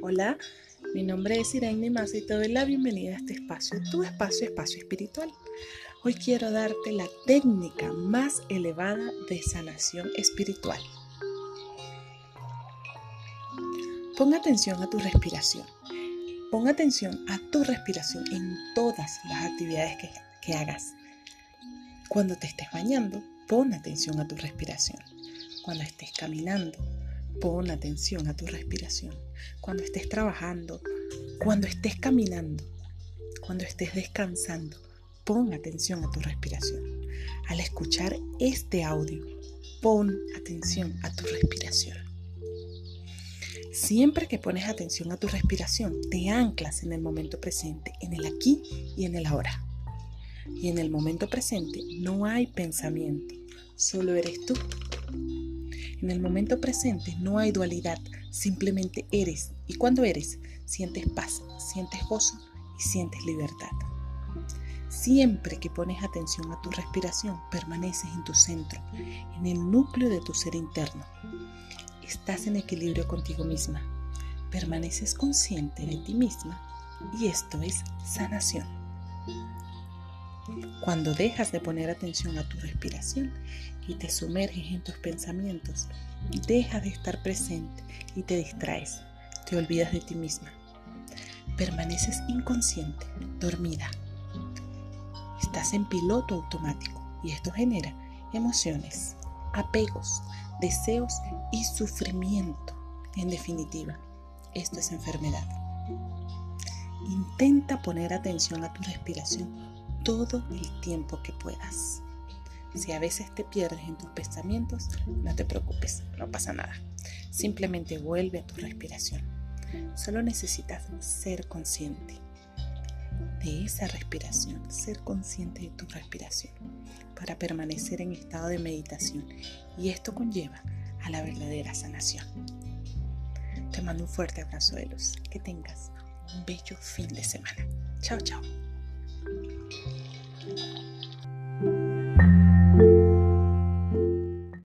Hola, mi nombre es Irene Massa y te doy la bienvenida a este espacio, tu espacio, espacio espiritual. Hoy quiero darte la técnica más elevada de sanación espiritual. Pon atención a tu respiración. Pon atención a tu respiración en todas las actividades que, que hagas. Cuando te estés bañando, pon atención a tu respiración. Cuando estés caminando, Pon atención a tu respiración. Cuando estés trabajando, cuando estés caminando, cuando estés descansando, pon atención a tu respiración. Al escuchar este audio, pon atención a tu respiración. Siempre que pones atención a tu respiración, te anclas en el momento presente, en el aquí y en el ahora. Y en el momento presente no hay pensamiento, solo eres tú en el momento presente no hay dualidad, simplemente eres. Y cuando eres, sientes paz, sientes gozo y sientes libertad. Siempre que pones atención a tu respiración, permaneces en tu centro, en el núcleo de tu ser interno. Estás en equilibrio contigo misma, permaneces consciente de ti misma y esto es sanación. Cuando dejas de poner atención a tu respiración y te sumerges en tus pensamientos, dejas de estar presente y te distraes, te olvidas de ti misma. Permaneces inconsciente, dormida. Estás en piloto automático y esto genera emociones, apegos, deseos y sufrimiento. En definitiva, esto es enfermedad. Intenta poner atención a tu respiración todo el tiempo que puedas. Si a veces te pierdes en tus pensamientos, no te preocupes, no pasa nada. Simplemente vuelve a tu respiración. Solo necesitas ser consciente de esa respiración, ser consciente de tu respiración para permanecer en estado de meditación y esto conlleva a la verdadera sanación. Te mando un fuerte abrazo de luz. Que tengas un bello fin de semana. Chao, chao.